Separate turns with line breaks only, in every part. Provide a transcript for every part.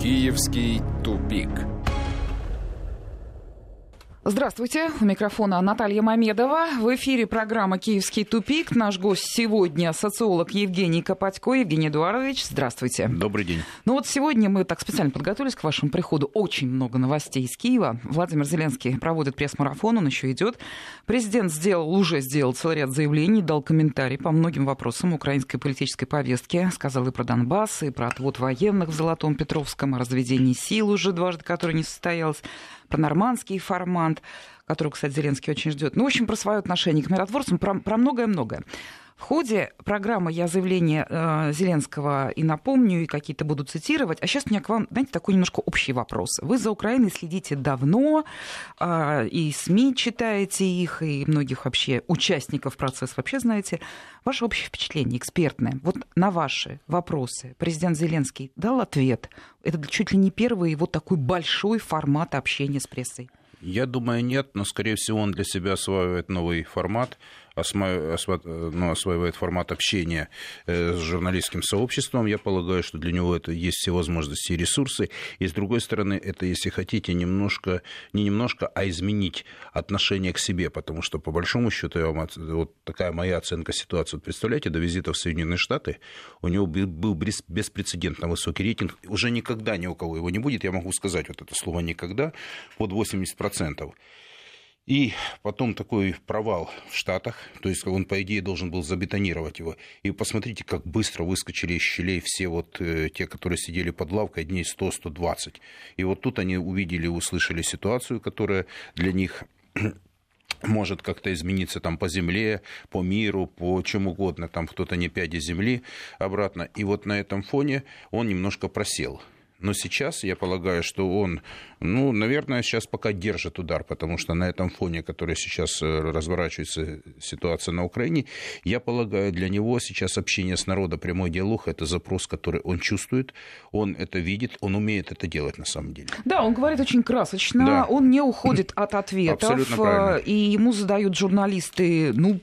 Киевский тупик.
Здравствуйте, у микрофона Наталья Мамедова. В эфире программа «Киевский тупик». Наш гость сегодня социолог Евгений Копатько. Евгений Эдуардович, здравствуйте.
Добрый день.
Ну вот сегодня мы так специально подготовились к вашему приходу. Очень много новостей из Киева. Владимир Зеленский проводит пресс-марафон, он еще идет. Президент сделал, уже сделал целый ряд заявлений, дал комментарий по многим вопросам украинской политической повестки. Сказал и про Донбасс, и про отвод военных в Золотом Петровском, о разведении сил уже дважды, которое не состоялось про нормандский формат, который, кстати, Зеленский очень ждет. Ну, в общем, про свое отношение к миротворцам, про, многое-многое. В ходе программы я заявление э, Зеленского и напомню, и какие-то буду цитировать. А сейчас у меня к вам, знаете, такой немножко общий вопрос. Вы за Украиной следите давно, э, и СМИ читаете их, и многих вообще участников процесса вообще знаете. Ваше общее впечатление, экспертное, вот на ваши вопросы президент Зеленский дал ответ. Это чуть ли не первый вот такой большой формат общения с прессой.
Я думаю, нет, но, скорее всего, он для себя осваивает новый формат ну, осваивает формат общения э, с журналистским сообществом. Я полагаю, что для него это есть все возможности и ресурсы. И, с другой стороны, это, если хотите, немножко, не немножко, а изменить отношение к себе, потому что, по большому счету, я вам, вот такая моя оценка ситуации. Вот представляете, до визита в Соединенные Штаты у него был беспрецедентно высокий рейтинг. Уже никогда ни у кого его не будет, я могу сказать вот это слово «никогда», под 80%. И потом такой провал в Штатах, то есть он, по идее, должен был забетонировать его. И посмотрите, как быстро выскочили из щелей все вот э, те, которые сидели под лавкой дней 100-120. И вот тут они увидели, услышали ситуацию, которая для них может как-то измениться там по земле, по миру, по чему угодно, там кто-то не пяди земли обратно. И вот на этом фоне он немножко просел. Но сейчас я полагаю, что он, ну, наверное, сейчас пока держит удар, потому что на этом фоне, который сейчас э, разворачивается ситуация на Украине, я полагаю, для него сейчас общение с народом, прямой диалог – это запрос, который он чувствует, он это видит, он умеет это делать на самом деле.
Да, он говорит очень красочно, да. он не уходит от ответов, э, и ему задают журналисты, ну,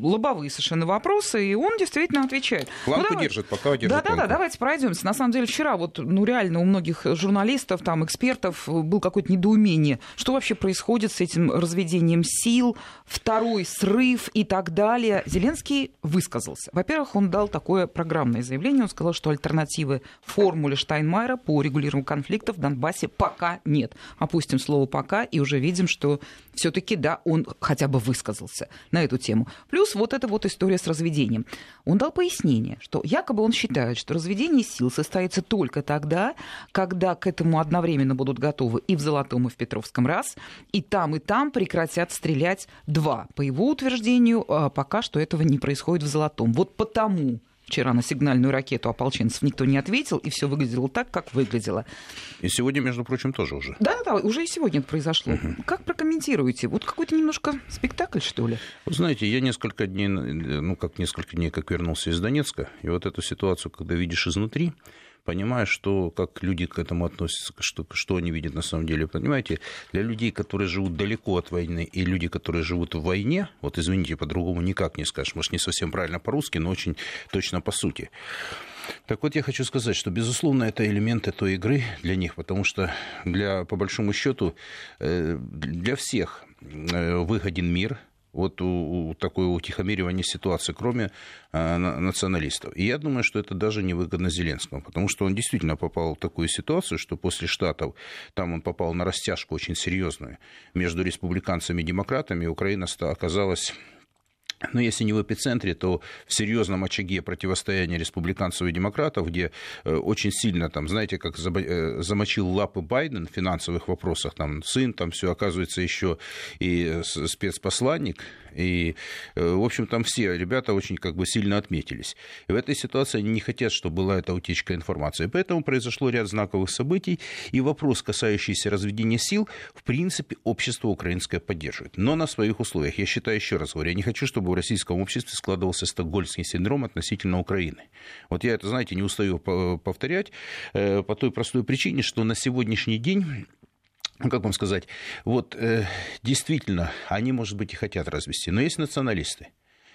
лобовые совершенно вопросы, и он действительно отвечает.
Планку
ну,
держит, пока держит
Да-да-да, давайте пройдемся. На самом деле вчера вот, ну, реально действительно у многих журналистов, там, экспертов был какое-то недоумение, что вообще происходит с этим разведением сил, второй срыв и так далее. Зеленский высказался. Во-первых, он дал такое программное заявление, он сказал, что альтернативы формуле Штайнмайера по регулированию конфликтов в Донбассе пока нет. Опустим слово «пока» и уже видим, что все-таки, да, он хотя бы высказался на эту тему. Плюс вот эта вот история с разведением. Он дал пояснение, что якобы он считает, что разведение сил состоится только тогда, когда к этому одновременно будут готовы и в Золотом, и в Петровском раз, и там, и там прекратят стрелять два. По его утверждению, а, пока что этого не происходит в Золотом. Вот потому Вчера на сигнальную ракету ополченцев никто не ответил, и все выглядело так, как выглядело.
И сегодня, между прочим, тоже уже.
Да, да, уже и сегодня это произошло. Угу. Как прокомментируете? Вот какой-то немножко спектакль, что ли?
Вы знаете, я несколько дней, ну как несколько дней, как вернулся из Донецка, и вот эту ситуацию, когда видишь изнутри, понимая, что, как люди к этому относятся, что, что они видят на самом деле. Понимаете, для людей, которые живут далеко от войны, и люди, которые живут в войне, вот извините, по-другому никак не скажешь, может, не совсем правильно по-русски, но очень точно по сути. Так вот, я хочу сказать, что, безусловно, это элементы той игры для них, потому что, для, по большому счету, э, для всех э, выгоден мир – вот у, у такое утихомиривание ситуации, кроме э, националистов. И я думаю, что это даже невыгодно Зеленскому, потому что он действительно попал в такую ситуацию, что после Штатов там он попал на растяжку очень серьезную между республиканцами и демократами, Украина оказалась но если не в эпицентре, то в серьезном очаге противостояния республиканцев и демократов, где э, очень сильно, там, знаете, как э, замочил лапы Байден в финансовых вопросах, там, сын, там все, оказывается, еще и спецпосланник, и, э, в общем, там все ребята очень как бы сильно отметились. И в этой ситуации они не хотят, чтобы была эта утечка информации. Поэтому произошло ряд знаковых событий, и вопрос, касающийся разведения сил, в принципе, общество украинское поддерживает. Но на своих условиях. Я считаю, еще раз говорю, я не хочу, чтобы в российском обществе складывался стокгольмский синдром относительно Украины. Вот я это, знаете, не устаю повторять э, по той простой причине, что на сегодняшний день ну, как вам сказать, вот э, действительно, они, может быть, и хотят развести, но есть националисты.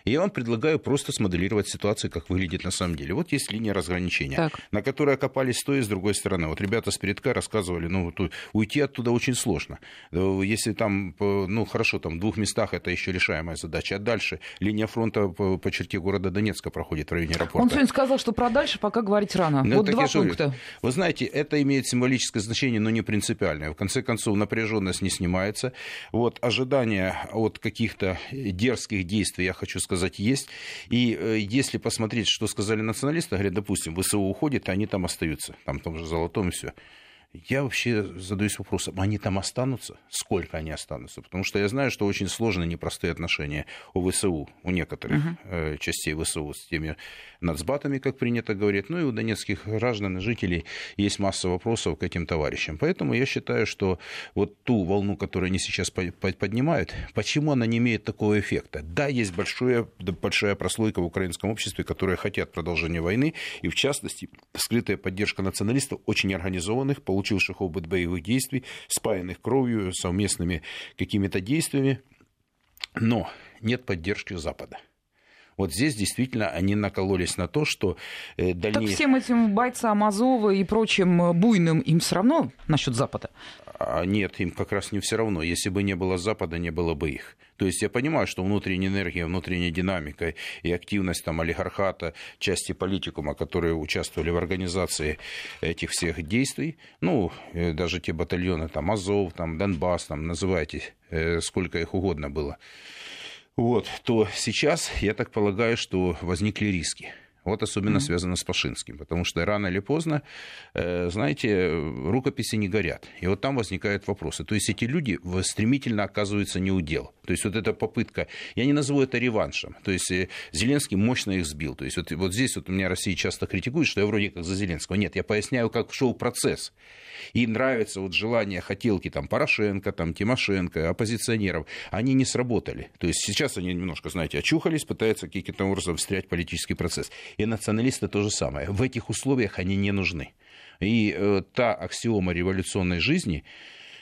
Я вам предлагаю просто смоделировать ситуацию, как выглядит на самом деле. Вот есть линия разграничения, так. на которой окопались с той и с другой стороны. Вот ребята с передка рассказывали, ну, уйти оттуда очень сложно. Если там, ну, хорошо, там в двух местах это еще решаемая задача. А дальше линия фронта по, черте города Донецка проходит в районе аэропорта.
Он сегодня сказал, что про дальше пока говорить рано. Ну, вот два пункта.
Вы знаете, это имеет символическое значение, но не принципиальное. В конце концов, напряженность не снимается. Вот ожидания от каких-то дерзких действий, я хочу сказать, сказать, есть. И э, если посмотреть, что сказали националисты, говорят, допустим, ВСУ уходит, а они там остаются, там, там же золотом и все. Я вообще задаюсь вопросом, они там останутся? Сколько они останутся? Потому что я знаю, что очень сложные непростые отношения у ВСУ, у некоторых uh-huh. частей ВСУ с теми нацбатами, как принято говорить, ну и у донецких граждан и жителей есть масса вопросов к этим товарищам. Поэтому я считаю, что вот ту волну, которую они сейчас поднимают, почему она не имеет такого эффекта? Да, есть большое, большая прослойка в украинском обществе, которые хотят продолжения войны, и в частности, скрытая поддержка националистов, очень организованных, получивших опыт боевых действий, спаянных кровью, совместными какими-то действиями, но нет поддержки Запада. Вот здесь действительно они накололись на то, что
э, дальнейшее... Так всем этим бойцам Азова и прочим э, буйным им все равно насчет Запада?
А нет, им как раз не все равно. Если бы не было Запада, не было бы их. То есть я понимаю, что внутренняя энергия, внутренняя динамика и активность там, олигархата, части политикума, которые участвовали в организации этих всех действий, ну, э, даже те батальоны, там, Азов, там, Донбасс, там, называйте, сколько их угодно было, вот, то сейчас, я так полагаю, что возникли риски. Вот особенно mm-hmm. связано с Пашинским, потому что рано или поздно, э, знаете, рукописи не горят. И вот там возникают вопросы. То есть эти люди стремительно оказываются неудел. То есть вот эта попытка, я не назову это реваншем. То есть э, Зеленский мощно их сбил. То есть вот, вот здесь вот у меня Россия часто критикует, что я вроде как за Зеленского. Нет, я поясняю, как шел процесс. И нравится вот желание, хотелки там Порошенко, там Тимошенко, оппозиционеров. Они не сработали. То есть сейчас они немножко, знаете, очухались, пытаются каким-то образом встрять политический процесс. И националисты то же самое. В этих условиях они не нужны. И э, та аксиома революционной жизни,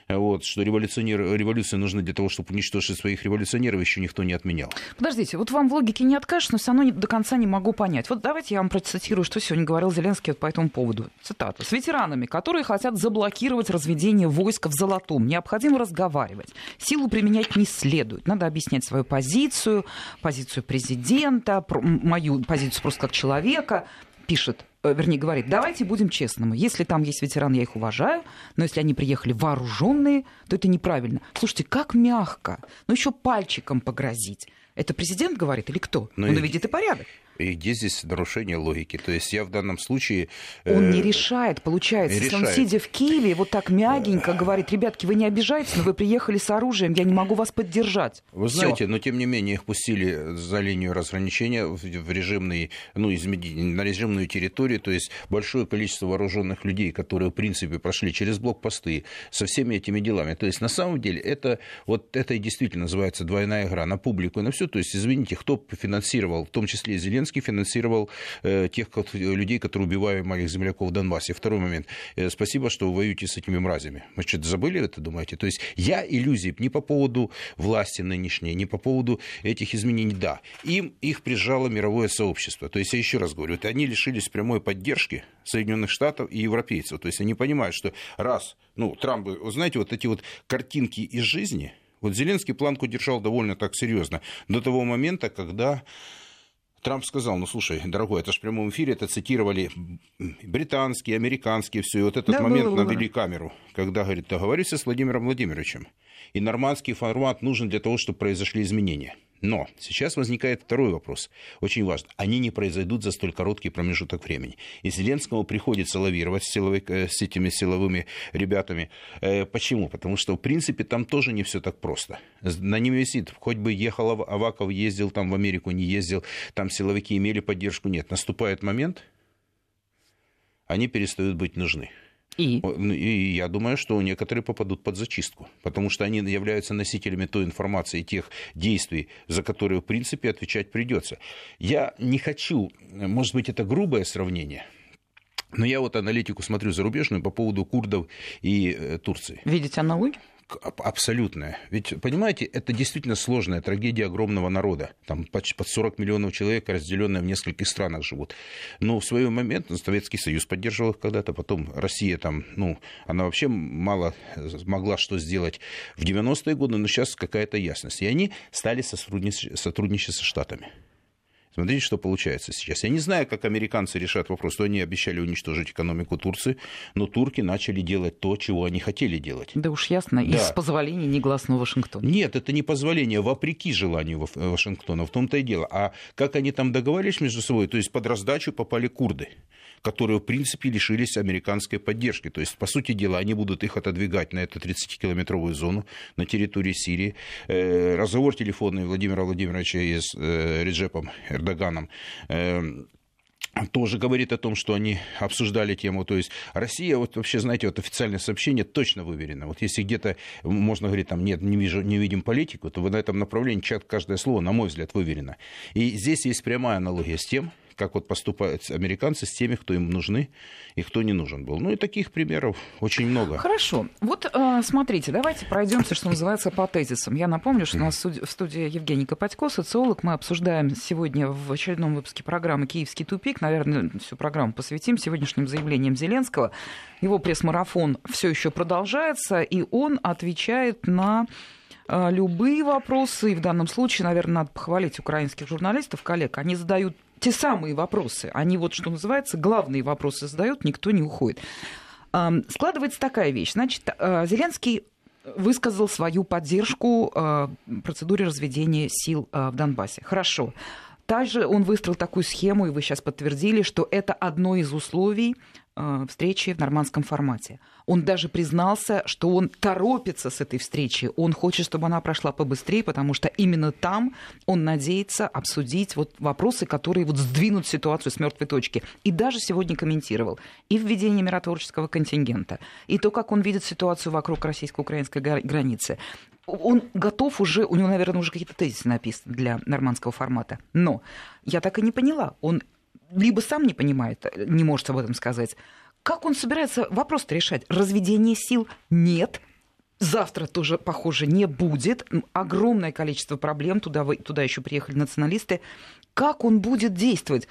вот, что революционеры, революция нужна для того, чтобы уничтожить своих революционеров, еще никто не отменял.
Подождите, вот вам в логике не откажешь, но все равно до конца не могу понять. Вот давайте я вам процитирую, что сегодня говорил Зеленский по этому поводу. Цитата. «С ветеранами, которые хотят заблокировать разведение войск в Золотом, необходимо разговаривать. Силу применять не следует. Надо объяснять свою позицию, позицию президента, мою позицию просто как человека пишет, вернее, говорит, давайте будем честными. Если там есть ветераны, я их уважаю, но если они приехали вооруженные, то это неправильно. Слушайте, как мягко. Ну, еще пальчиком погрозить. Это президент говорит или кто? Но ну, Он и... видит и порядок.
И где здесь нарушение логики? То есть я в данном случае...
Он не э, решает, получается. Решает. Если он, сидя в Киеве, вот так мягенько говорит, ребятки, вы не обижайтесь, но вы приехали с оружием, я не могу вас поддержать.
Вы Всё. знаете, но тем не менее их пустили за линию разграничения в режимный, ну, на режимную территорию, то есть большое количество вооруженных людей, которые, в принципе, прошли через блокпосты со всеми этими делами. То есть на самом деле это, вот это и действительно называется двойная игра на публику и на все. То есть, извините, кто финансировал, в том числе и Зеленский, Зеленский финансировал э, тех людей, которые убивают моих земляков в Донбассе. Второй момент. Э, спасибо, что вы воюете с этими мразями. Мы что-то забыли это, думаете? То есть я иллюзий не по поводу власти нынешней, не по поводу этих изменений. Да, им их прижало мировое сообщество. То есть я еще раз говорю, это они лишились прямой поддержки Соединенных Штатов и европейцев. То есть они понимают, что раз, ну, Трамп, вы знаете, вот эти вот картинки из жизни, вот Зеленский планку держал довольно так серьезно до того момента, когда Трамп сказал, ну слушай, дорогой, это же в прямом эфире, это цитировали британские, американские, все, и вот этот да, момент было, навели камеру, когда, говорит, договорился с Владимиром Владимировичем, и нормандский формат нужен для того, чтобы произошли изменения – но сейчас возникает второй вопрос, очень важный. Они не произойдут за столь короткий промежуток времени. И Зеленскому приходится лавировать с, силовой, э, с этими силовыми ребятами. Э, почему? Потому что, в принципе, там тоже не все так просто. На ним висит, хоть бы ехал Аваков, ездил там в Америку, не ездил, там силовики имели поддержку, нет. Наступает момент, они перестают быть нужны. И? Ну, и я думаю, что некоторые попадут под зачистку, потому что они являются носителями той информации, тех действий, за которые, в принципе, отвечать придется. Я не хочу, может быть, это грубое сравнение, но я вот аналитику смотрю зарубежную по поводу курдов и э, Турции.
Видите аналогию?
Абсолютная. Ведь, понимаете, это действительно сложная трагедия огромного народа. Там почти под 40 миллионов человек, разделенные в нескольких странах живут. Но в свой момент Советский Союз поддерживал их когда-то, потом Россия там, ну, она вообще мало могла что сделать в 90-е годы, но сейчас какая-то ясность. И они стали сотрудничать, сотрудничать со Штатами. Смотрите, что получается сейчас. Я не знаю, как американцы решат вопрос, что они обещали уничтожить экономику Турции, но турки начали делать то, чего они хотели делать.
Да уж ясно, да. из позволения негласного Вашингтона.
Нет, это не позволение, вопреки желанию Вашингтона, в том-то и дело. А как они там договорились между собой, то есть под раздачу попали курды которые, в принципе, лишились американской поддержки. То есть, по сути дела, они будут их отодвигать на эту 30-километровую зону на территории Сирии. Э, разговор телефонный Владимира Владимировича с э, Реджепом Эрдоганом э, тоже говорит о том, что они обсуждали тему. То есть Россия, вот вообще, знаете, вот официальное сообщение точно выверено. Вот если где-то можно говорить, там, нет, не, вижу, не видим политику, то в этом направлении каждое слово, на мой взгляд, выверено. И здесь есть прямая аналогия с тем, как вот поступают американцы с теми, кто им нужны и кто не нужен был. Ну и таких примеров очень много.
Хорошо. Вот э, смотрите, давайте пройдемся, что называется, по тезисам. Я напомню, что у нас в студии Евгений Копатько, социолог. Мы обсуждаем сегодня в очередном выпуске программы «Киевский тупик». Наверное, всю программу посвятим сегодняшним заявлениям Зеленского. Его пресс-марафон все еще продолжается, и он отвечает на э, любые вопросы, и в данном случае, наверное, надо похвалить украинских журналистов, коллег, они задают те самые вопросы. Они вот, что называется, главные вопросы задают, никто не уходит. Складывается такая вещь. Значит, а, Зеленский высказал свою поддержку а, процедуре разведения сил а, в Донбассе. Хорошо. Также он выстроил такую схему, и вы сейчас подтвердили, что это одно из условий встречи в нормандском формате. Он даже признался, что он торопится с этой встречи. Он хочет, чтобы она прошла побыстрее, потому что именно там он надеется обсудить вот вопросы, которые вот сдвинут ситуацию с мертвой точки. И даже сегодня комментировал и введение миротворческого контингента, и то, как он видит ситуацию вокруг российско-украинской границы. Он готов уже, у него, наверное, уже какие-то тезисы написаны для нормандского формата. Но я так и не поняла. Он либо сам не понимает, не может об этом сказать, как он собирается вопрос-то решать? Разведение сил нет. Завтра тоже, похоже, не будет. Огромное количество проблем. Туда, туда еще приехали националисты. Как он будет действовать?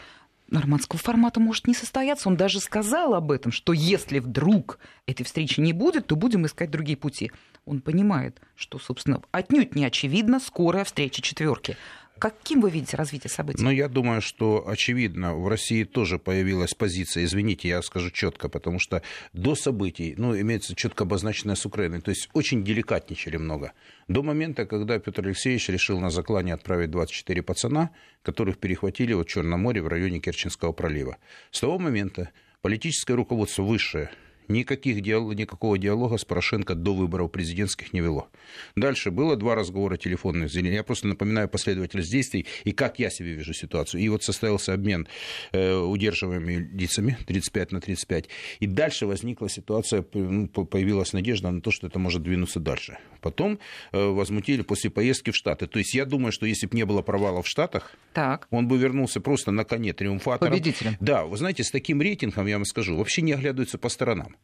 нормандского формата может не состояться. Он даже сказал об этом, что если вдруг этой встречи не будет, то будем искать другие пути. Он понимает, что, собственно, отнюдь не очевидно скорая встреча четверки. Каким вы видите развитие событий?
Ну, я думаю, что, очевидно, в России тоже появилась позиция, извините, я скажу четко, потому что до событий, ну, имеется четко обозначенная с Украиной, то есть очень деликатничали много. До момента, когда Петр Алексеевич решил на заклане отправить 24 пацана, которых перехватили в Черном море в районе Керченского пролива. С того момента политическое руководство высшее никаких диалог, никакого диалога с Порошенко до выборов президентских не вело. Дальше было два разговора телефонных. Я просто напоминаю последовательность действий и как я себе вижу ситуацию. И вот состоялся обмен э, удерживаемыми лицами 35 на 35. И дальше возникла ситуация, ну, появилась надежда на то, что это может двинуться дальше. Потом э, возмутили после поездки в Штаты. То есть я думаю, что если бы не было провала в Штатах, так. он бы вернулся просто на коне триумфатором.
Победителем.
Да, вы знаете, с таким рейтингом, я вам скажу, вообще не оглядываются по сторонам.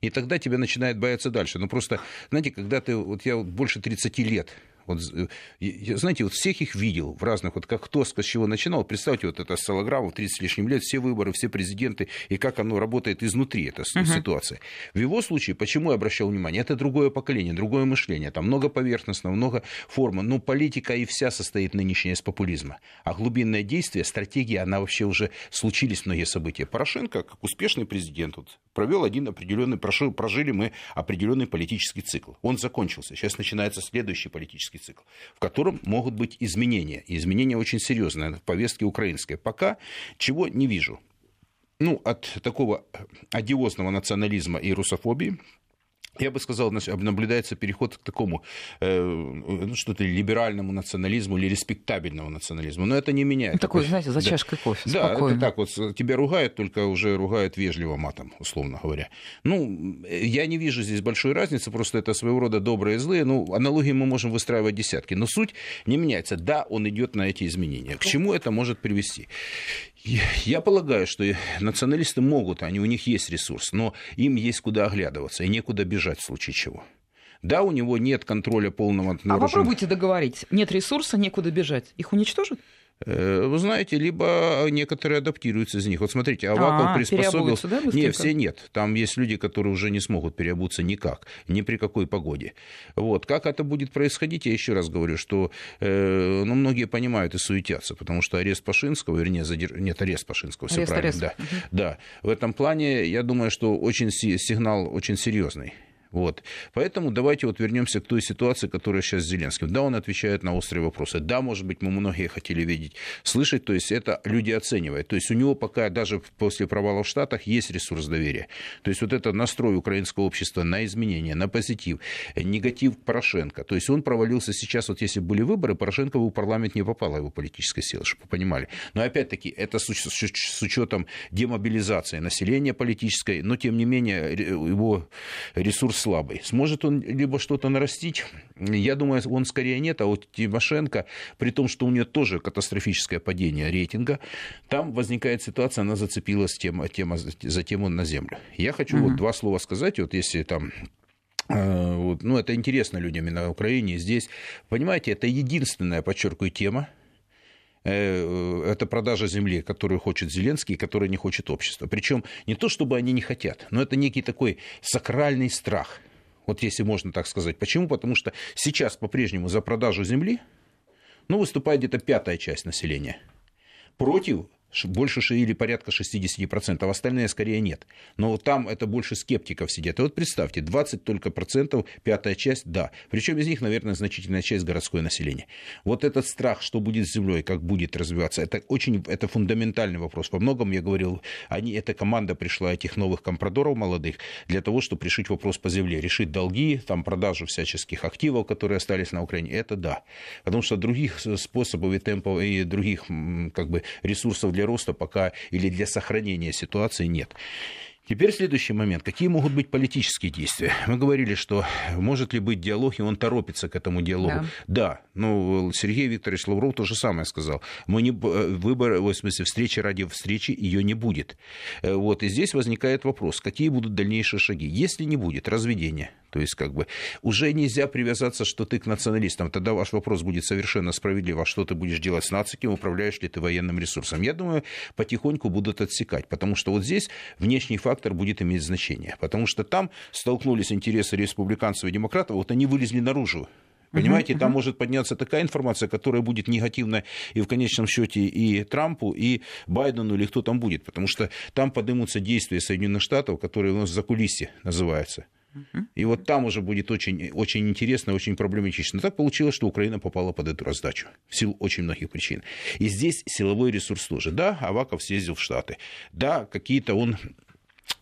И тогда тебя начинает бояться дальше. Ну, просто, знаете, когда ты... Вот я больше 30 лет вот, знаете, вот всех их видел в разных, вот как кто с чего начинал. Представьте, вот это Солограмму 30 с лишним лет, все выборы, все президенты, и как оно работает изнутри, эта uh-huh. ситуация. В его случае, почему я обращал внимание, это другое поколение, другое мышление, там много поверхностного, много формы, но политика и вся состоит нынешняя из популизма. А глубинное действие, стратегия, она вообще уже случились многие события. Порошенко, как успешный президент, вот, провел один определенный, прожили мы определенный политический цикл. Он закончился. Сейчас начинается следующий политический цикл, в котором могут быть изменения. И изменения очень серьезные в повестке украинской. Пока чего не вижу. Ну, от такого одиозного национализма и русофобии я бы сказал, наблюдается переход к такому э, ну, что-то либеральному национализму или респектабельному национализму. Но это не меняет.
Такой, такой знаете, за да. чашкой кофе. Да, спокойно.
это так вот. Тебя ругают, только уже ругают вежливо матом, условно говоря. Ну, я не вижу здесь большой разницы, просто это своего рода добрые и злые. Ну, аналогии мы можем выстраивать десятки. Но суть не меняется. Да, он идет на эти изменения. К чему это может привести? Я полагаю, что националисты могут, они, у них есть ресурс, но им есть куда оглядываться и некуда бежать в случае чего. Да, у него нет контроля полного.
А попробуйте договорить. Нет ресурса, некуда бежать. Их уничтожат?
Э, вы знаете, либо некоторые адаптируются из них. Вот смотрите, Аваков а, приспособился. Да, нет, все нет. Там есть люди, которые уже не смогут переобуться никак, ни при какой погоде. Вот. Как это будет происходить, я еще раз говорю, что э, ну, многие понимают и суетятся, потому что арест Пашинского, вернее, задер... нет, арест Пашинского, все правильно. Арест. Да, угу. да. В этом плане, я думаю, что очень сигнал очень серьезный. Вот. Поэтому давайте вот вернемся к той ситуации, которая сейчас с Зеленским. Да, он отвечает на острые вопросы. Да, может быть, мы многие хотели видеть, слышать. То есть это люди оценивают. То есть у него пока даже после провала в Штатах есть ресурс доверия. То есть вот это настрой украинского общества на изменения, на позитив, негатив Порошенко. То есть он провалился сейчас, вот если были выборы, Порошенко в парламент не попала его политическая сила, чтобы вы понимали. Но опять-таки это с, с учетом демобилизации населения политической, но тем не менее его ресурс слабый. Сможет он либо что-то нарастить? Я думаю, он скорее нет, а вот Тимошенко, при том, что у нее тоже катастрофическое падение рейтинга, там возникает ситуация, она зацепилась тема, тема, за тему на землю. Я хочу угу. вот два слова сказать, вот если там э, вот, ну, это интересно людям и на Украине, и здесь. Понимаете, это единственная, подчеркиваю, тема, это продажа земли, которую хочет Зеленский, и которую не хочет общество. Причем не то, чтобы они не хотят, но это некий такой сакральный страх. Вот если можно так сказать. Почему? Потому что сейчас по-прежнему за продажу земли ну, выступает где-то пятая часть населения против больше или порядка 60%, а остальные скорее нет. Но там это больше скептиков сидят. И вот представьте, 20 только процентов, пятая часть, да. Причем из них, наверное, значительная часть городское население. Вот этот страх, что будет с землей, как будет развиваться, это очень, это фундаментальный вопрос. Во многом я говорил, они, эта команда пришла этих новых компрадоров молодых для того, чтобы решить вопрос по земле, решить долги, там продажу всяческих активов, которые остались на Украине, это да. Потому что других способов и темпов и других как бы ресурсов для роста пока или для сохранения ситуации нет. Теперь следующий момент. Какие могут быть политические действия? Мы говорили, что может ли быть диалог, и он торопится к этому диалогу. Да, да ну, Сергей Викторович Лавров то же самое сказал. Мы не, выбор, в смысле, встречи ради встречи, ее не будет. Э, вот, и здесь возникает вопрос, какие будут дальнейшие шаги. Если не будет разведения, то есть, как бы, уже нельзя привязаться, что ты к националистам. Тогда ваш вопрос будет совершенно справедлив. А что ты будешь делать с нациком? Управляешь ли ты военным ресурсом? Я думаю, потихоньку будут отсекать. Потому что вот здесь внешний фактор будет иметь значение. Потому что там столкнулись интересы республиканцев и демократов. Вот они вылезли наружу. Понимаете, uh-huh, там может подняться такая информация, которая будет негативна и в конечном счете и Трампу, и Байдену, или кто там будет. Потому что там поднимутся действия Соединенных Штатов, которые у нас за кулиси называются. И вот там уже будет очень, очень интересно, очень проблематично. Так получилось, что Украина попала под эту раздачу в силу очень многих причин. И здесь силовой ресурс тоже. Да, Аваков съездил в Штаты. Да, какие-то он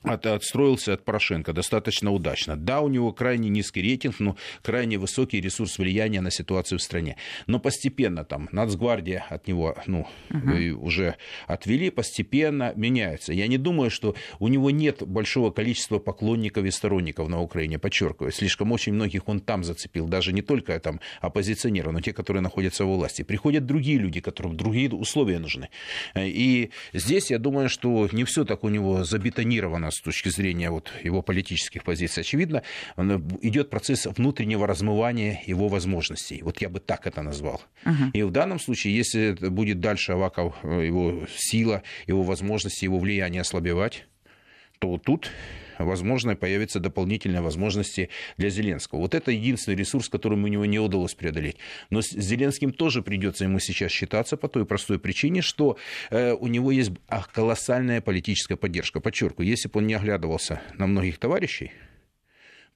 от, отстроился от Порошенко достаточно удачно. Да, у него крайне низкий рейтинг, но крайне высокий ресурс влияния на ситуацию в стране. Но постепенно там Нацгвардия от него ну, угу. уже отвели, постепенно меняется. Я не думаю, что у него нет большого количества поклонников и сторонников на Украине, подчеркиваю. Слишком очень многих он там зацепил, даже не только там оппозиционеры, но те, которые находятся во власти. Приходят другие люди, которым другие условия нужны. И здесь я думаю, что не все так у него забетонировано с точки зрения вот его политических позиций, очевидно, идет процесс внутреннего размывания его возможностей. Вот я бы так это назвал. Uh-huh. И в данном случае, если будет дальше Аваков, э, его сила, его возможности, его влияние ослабевать, то тут возможно, появятся дополнительные возможности для Зеленского. Вот это единственный ресурс, который у него не удалось преодолеть. Но с Зеленским тоже придется ему сейчас считаться по той простой причине, что э, у него есть колоссальная политическая поддержка. Подчеркиваю, если бы он не оглядывался на многих товарищей,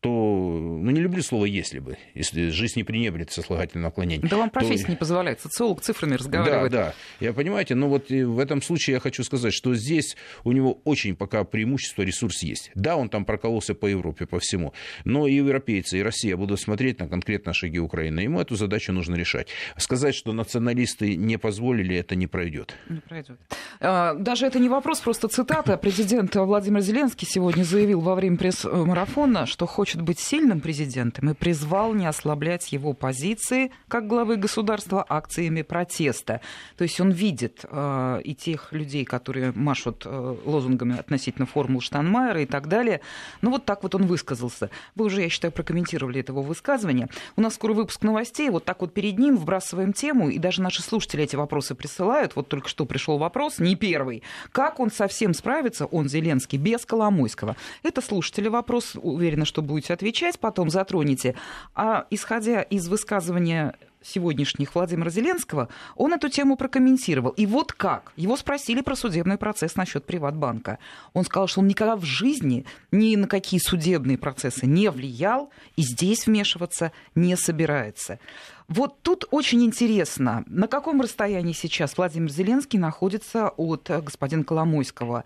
то, ну, не люблю слово «если бы», если жизнь не пренебрежит сослагательным наклонением.
Да вам профессия то... не позволяет, социолог цифрами разговаривает.
Да, да, я понимаете, но вот в этом случае я хочу сказать, что здесь у него очень пока преимущество, ресурс есть. Да, он там прокололся по Европе, по всему, но и европейцы, и Россия будут смотреть на конкретно шаги Украины. Ему эту задачу нужно решать. Сказать, что националисты не позволили, это не пройдет.
Не пройдет. А, даже это не вопрос, просто цитата. Президент Владимир Зеленский сегодня заявил во время пресс-марафона, что хочет хочет быть сильным президентом и призвал не ослаблять его позиции как главы государства акциями протеста. То есть он видит э, и тех людей, которые машут э, лозунгами относительно формул Штанмайера и так далее. Ну вот так вот он высказался. Вы уже, я считаю, прокомментировали это его высказывание. У нас скоро выпуск новостей. Вот так вот перед ним вбрасываем тему, и даже наши слушатели эти вопросы присылают. Вот только что пришел вопрос, не первый. Как он совсем справится, он, Зеленский, без Коломойского? Это слушатели вопрос. Уверена, что будете отвечать, потом затронете. А исходя из высказывания сегодняшних Владимира Зеленского, он эту тему прокомментировал. И вот как. Его спросили про судебный процесс насчет Приватбанка. Он сказал, что он никогда в жизни ни на какие судебные процессы не влиял и здесь вмешиваться не собирается. Вот тут очень интересно, на каком расстоянии сейчас Владимир Зеленский находится от господина Коломойского.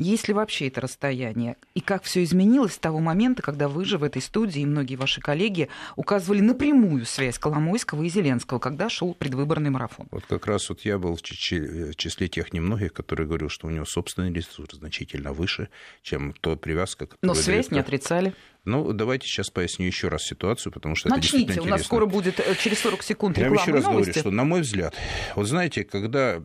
Есть ли вообще это расстояние? И как все изменилось с того момента, когда вы же в этой студии и многие ваши коллеги указывали напрямую связь Коломойского и Зеленского, когда шел предвыборный марафон?
Вот как раз вот я был в числе тех немногих, которые говорил, что у него собственный ресурс значительно выше, чем то привязка, которая...
Но связь дает... не отрицали.
Ну, давайте сейчас поясню еще раз ситуацию, потому что
Начните,
это
у нас скоро будет э, через 40 секунд
реклама
Я
еще раз
новости.
говорю, что, на мой взгляд, вот знаете, когда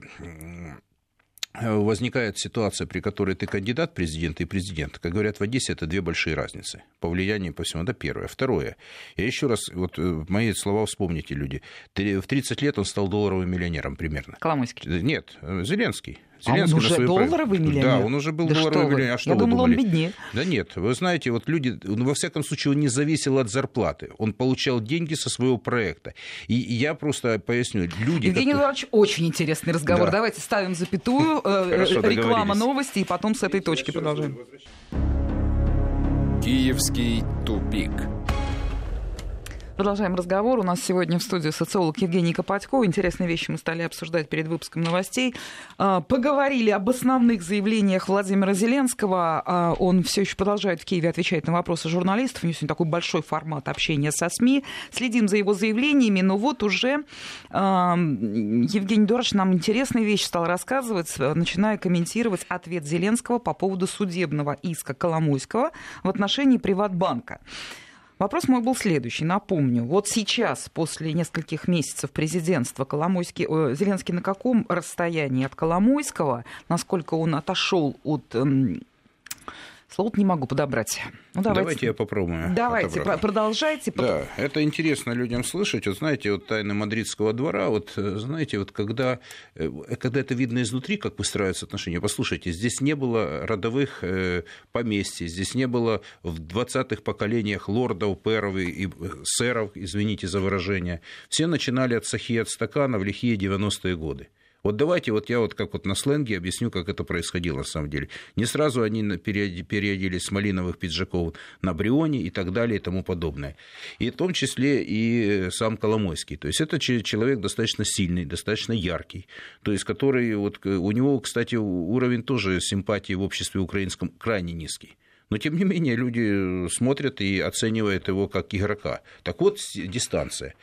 возникает ситуация, при которой ты кандидат президента и президент. Как говорят в Одессе, это две большие разницы. По влиянию по всему. Это первое. Второе. Я еще раз, вот э, мои слова вспомните, люди. В 30 лет он стал долларовым миллионером примерно.
Коломойский.
Нет, э, Зеленский.
Зеленский а он уже долларовый миллионер?
Да, он уже был да долларовый миллионер. А что
Я
вы
думала,
думали?
он беднее.
Да нет, вы знаете, вот люди, ну, во всяком случае, он не зависел от зарплаты. Он получал деньги со своего проекта. И я просто поясню, люди...
Евгений. Иванович, очень интересный разговор. Да. Давайте ставим запятую, э, реклама новости, и потом с этой точки продолжаем.
Киевский тупик.
Продолжаем разговор. У нас сегодня в студии социолог Евгений Копатько. Интересные вещи мы стали обсуждать перед выпуском новостей. А, поговорили об основных заявлениях Владимира Зеленского. А, он все еще продолжает в Киеве отвечать на вопросы журналистов. У него сегодня такой большой формат общения со СМИ. Следим за его заявлениями. Но вот уже а, Евгений Дорош нам интересные вещи стал рассказывать, начиная комментировать ответ Зеленского по поводу судебного иска Коломойского в отношении Приватбанка. Вопрос мой был следующий. Напомню, вот сейчас, после нескольких месяцев президентства, Коломойский, э, Зеленский на каком расстоянии от Коломойского, насколько он отошел от эм, Слово не могу подобрать.
Ну, давайте. давайте я попробую.
Давайте, отобрать. продолжайте.
Да, это интересно людям слышать. Вот знаете, вот тайны мадридского двора, вот э, знаете, вот когда, э, когда это видно изнутри, как выстраиваются отношения, послушайте, здесь не было родовых э, поместий, здесь не было в 20-х поколениях лордов, перов и сэров, извините за выражение. Все начинали от сахи от стакана в лихие 90-е годы. Вот давайте вот я вот как вот на сленге объясню, как это происходило на самом деле. Не сразу они переоделись с малиновых пиджаков на Брионе и так далее и тому подобное. И в том числе и сам Коломойский. То есть это человек достаточно сильный, достаточно яркий, то есть который, вот у него, кстати, уровень тоже симпатии в обществе украинском крайне низкий. Но, тем не менее, люди смотрят и оценивают его как игрока. Так вот, дистанция.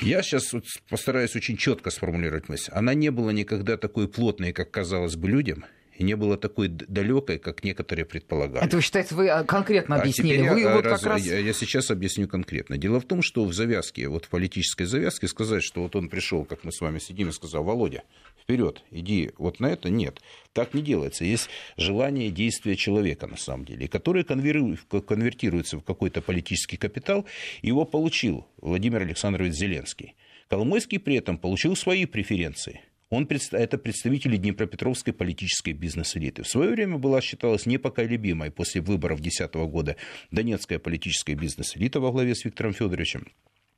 Я сейчас вот постараюсь очень четко сформулировать мысль. Она не была никогда такой плотной, как казалось бы людям, не была такой далекой, как некоторые предполагали.
Это вы считаете, вы а, конкретно объяснили?
А
вы
я,
вот
раз,
как раз...
я, я сейчас объясню конкретно. Дело в том, что в завязке, вот в политической завязке сказать, что вот он пришел, как мы с вами сидим, и сказал, Володя, вперед, иди вот на это, нет. Так не делается. Есть желание действия человека, на самом деле, которое конвертируется в какой-то политический капитал. Его получил Владимир Александрович Зеленский. Коломойский при этом получил свои преференции – он это представители Днепропетровской политической бизнес-элиты. В свое время была считалась непоколебимой после выборов 2010 года Донецкая политическая бизнес-элита во главе с Виктором Федоровичем.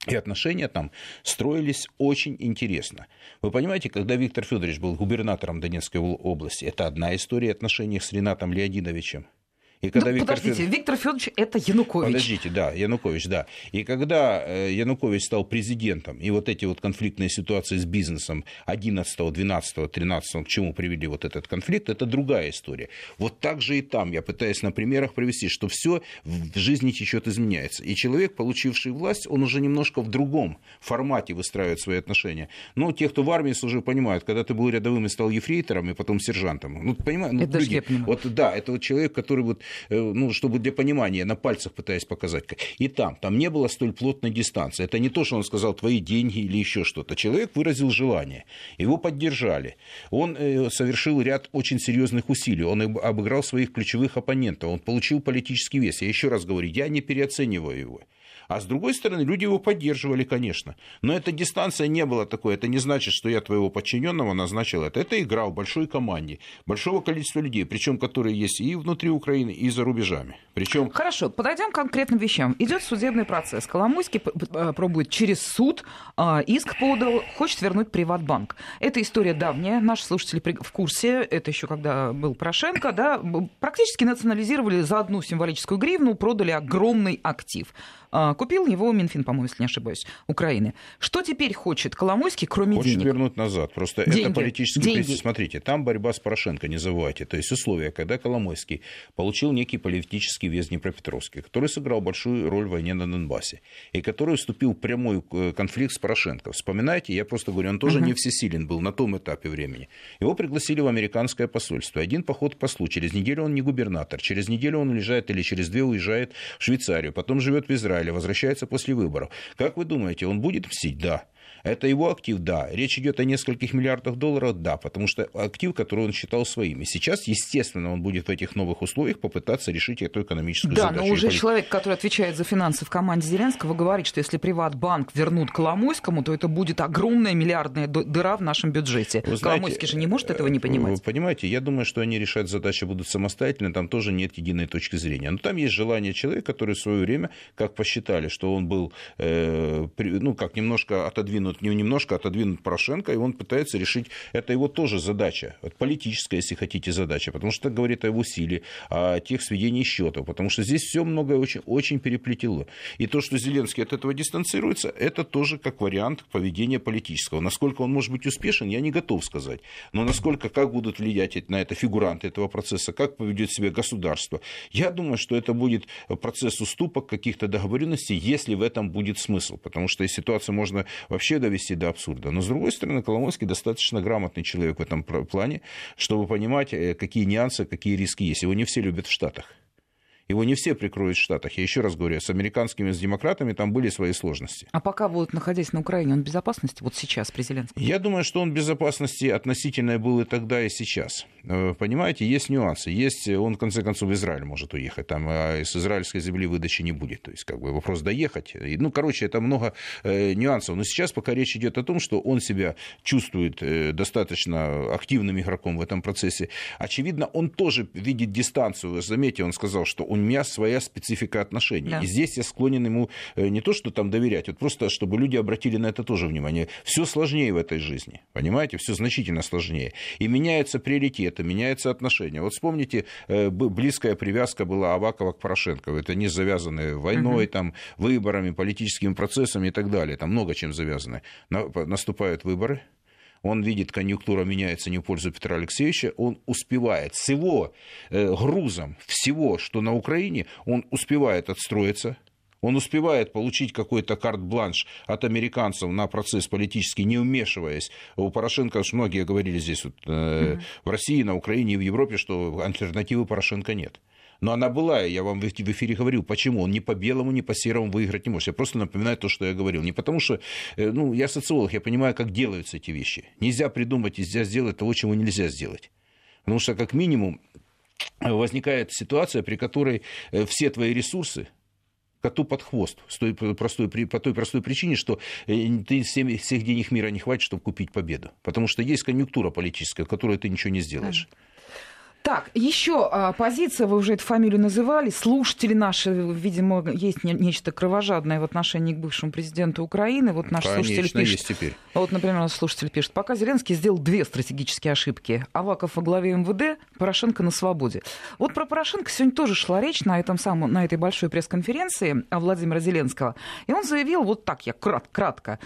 И отношения там строились очень интересно. Вы понимаете, когда Виктор Федорович был губернатором Донецкой области, это одна история отношений с Ренатом Леонидовичем.
И когда ну, Виктор подождите. Виктор Федорович это Янукович.
Подождите, да, Янукович, да. И когда э, Янукович стал президентом, и вот эти вот конфликтные ситуации с бизнесом 11, 12, 13, к чему привели вот этот конфликт, это другая история. Вот так же и там, я пытаюсь на примерах привести, что все в жизни течет изменяется. И человек, получивший власть, он уже немножко в другом формате выстраивает свои отношения. Но те, кто в армии служил, понимают, когда ты был рядовым и стал ефрейтором, и потом сержантом. Ну, понимаю, ну, люди, вот да, это вот человек, который вот ну, чтобы для понимания, на пальцах пытаясь показать. И там, там не было столь плотной дистанции. Это не то, что он сказал твои деньги или еще что-то. Человек выразил желание, его поддержали. Он совершил ряд очень серьезных усилий. Он обыграл своих ключевых оппонентов. Он получил политический вес. Я еще раз говорю, я не переоцениваю его. А с другой стороны, люди его поддерживали, конечно. Но эта дистанция не была такой. Это не значит, что я твоего подчиненного назначил это. Это игра в большой команде, большого количества людей, причем которые есть и внутри Украины, и за рубежами. Причем...
Хорошо, подойдем к конкретным вещам. Идет судебный процесс. Коломойский э, пробует через суд, а, иск подал, хочет вернуть Приватбанк. Эта история давняя, наши слушатели в курсе, это еще когда был Порошенко, да, практически национализировали за одну символическую гривну, продали огромный актив. А, купил его Минфин, по-моему, если не ошибаюсь, Украины. Что теперь хочет Коломойский, кроме
хочет
денег?
Хочет вернуть назад. Просто деньги. это политический деньги. Смотрите, там борьба с Порошенко, не забывайте. То есть условия, когда Коломойский получил некий политический вес Днепропетровский, который сыграл большую роль в войне на Донбассе, и который вступил в прямой э, конфликт с Порошенко. Вспоминайте, я просто говорю, он тоже угу. не всесилен был на том этапе времени. Его пригласили в американское посольство. Один поход к послу. Через неделю он не губернатор. Через неделю он уезжает или через две уезжает в Швейцарию. Потом живет в Израиле Израиля возвращается после выборов. Как вы думаете, он будет мстить? Да. Это его актив, да. Речь идет о нескольких миллиардах долларов, да, потому что актив, который он считал своим. И сейчас, естественно, он будет в этих новых условиях попытаться решить эту экономическую
да,
задачу.
Да, но уже человек, который отвечает за финансы в команде Зеленского, говорит, что если Приватбанк вернут Коломойскому, то это будет огромная миллиардная дыра в нашем бюджете. Вы знаете, Коломойский же не может этого не понимать. Вы
понимаете, я думаю, что они решать задачи будут самостоятельно, там тоже нет единой точки зрения. Но там есть желание человека, который в свое время, как посчитали, что он был, э, ну, как немножко отодвинут вот немножко отодвинуть Порошенко, и он пытается решить, это его тоже задача, политическая, если хотите, задача, потому что это говорит о его силе, о тех сведении счетов, потому что здесь все многое очень, очень переплетело. И то, что Зеленский от этого дистанцируется, это тоже как вариант поведения политического. Насколько он может быть успешен, я не готов сказать. Но насколько, как будут влиять на это фигуранты этого процесса, как поведет себя государство, я думаю, что это будет процесс уступок, каких-то договоренностей, если в этом будет смысл. Потому что ситуацию можно вообще довести до абсурда. Но, с другой стороны, Коломойский достаточно грамотный человек в этом плане, чтобы понимать, э, какие нюансы, какие риски есть. Его не все любят в Штатах. Его не все прикроют в Штатах. Я еще раз говорю, с американскими, с демократами там были свои сложности.
А пока будут находясь на Украине, он в безопасности вот сейчас при Зеленском?
Я думаю, что он в безопасности относительно был и тогда, и сейчас. Э, понимаете, есть нюансы. Есть, он, в конце концов, в Израиль может уехать. Там а с израильской земли выдачи не будет. То есть, как бы вопрос доехать. Ну, короче, это много э, нюансов. Но сейчас пока речь идет о том, что он себя чувствует э, достаточно активным игроком в этом процессе. Очевидно, он тоже видит дистанцию. Заметьте, он сказал, что у меня своя специфика отношений. Да. И здесь я склонен ему э, не то, что там доверять, вот просто, чтобы люди обратили на это тоже внимание. Все сложнее в этой жизни, понимаете, все значительно сложнее. И меняются приоритеты, меняются отношения. Вот вспомните, э, близкая привязка была Авакова к Порошенко. Это не завязаны войной, угу. там, выборами, политическими процессами и так далее. Там много чем завязаны. Наступают выборы, он видит, конъюнктура меняется не в пользу Петра Алексеевича, он успевает с его э, грузом всего, что на Украине, он успевает отстроиться, он успевает получить какой-то карт-бланш от американцев на процесс политический, не вмешиваясь. У Порошенко, уж многие говорили здесь вот, э, mm-hmm. в России, на Украине и в Европе, что альтернативы Порошенко нет. Но она была, я вам в эфире говорил, почему он ни по белому, ни по серому выиграть не может. Я просто напоминаю то, что я говорил. Не потому что, э, ну, я социолог, я понимаю, как делаются эти вещи. Нельзя придумать, нельзя сделать того, чего нельзя сделать. Потому что, как минимум, возникает ситуация, при которой э, все твои ресурсы, коту под хвост с той простой, по той простой причине, что э, ты всем, всех денег мира не хватит, чтобы купить победу. Потому что есть конъюнктура политическая, в которой ты ничего не сделаешь.
Так, еще а, позиция, вы уже эту фамилию называли. Слушатели наши, видимо, есть не, нечто кровожадное в отношении к бывшему президенту Украины. Вот наш
Конечно,
слушатель пишет.
есть теперь.
Вот, например, наш слушатель пишет. Пока Зеленский сделал две стратегические ошибки. Аваков во главе МВД, Порошенко на свободе. Вот про Порошенко сегодня тоже шла речь на, этом самом, на этой большой пресс-конференции Владимира Зеленского. И он заявил вот так, я крат, кратко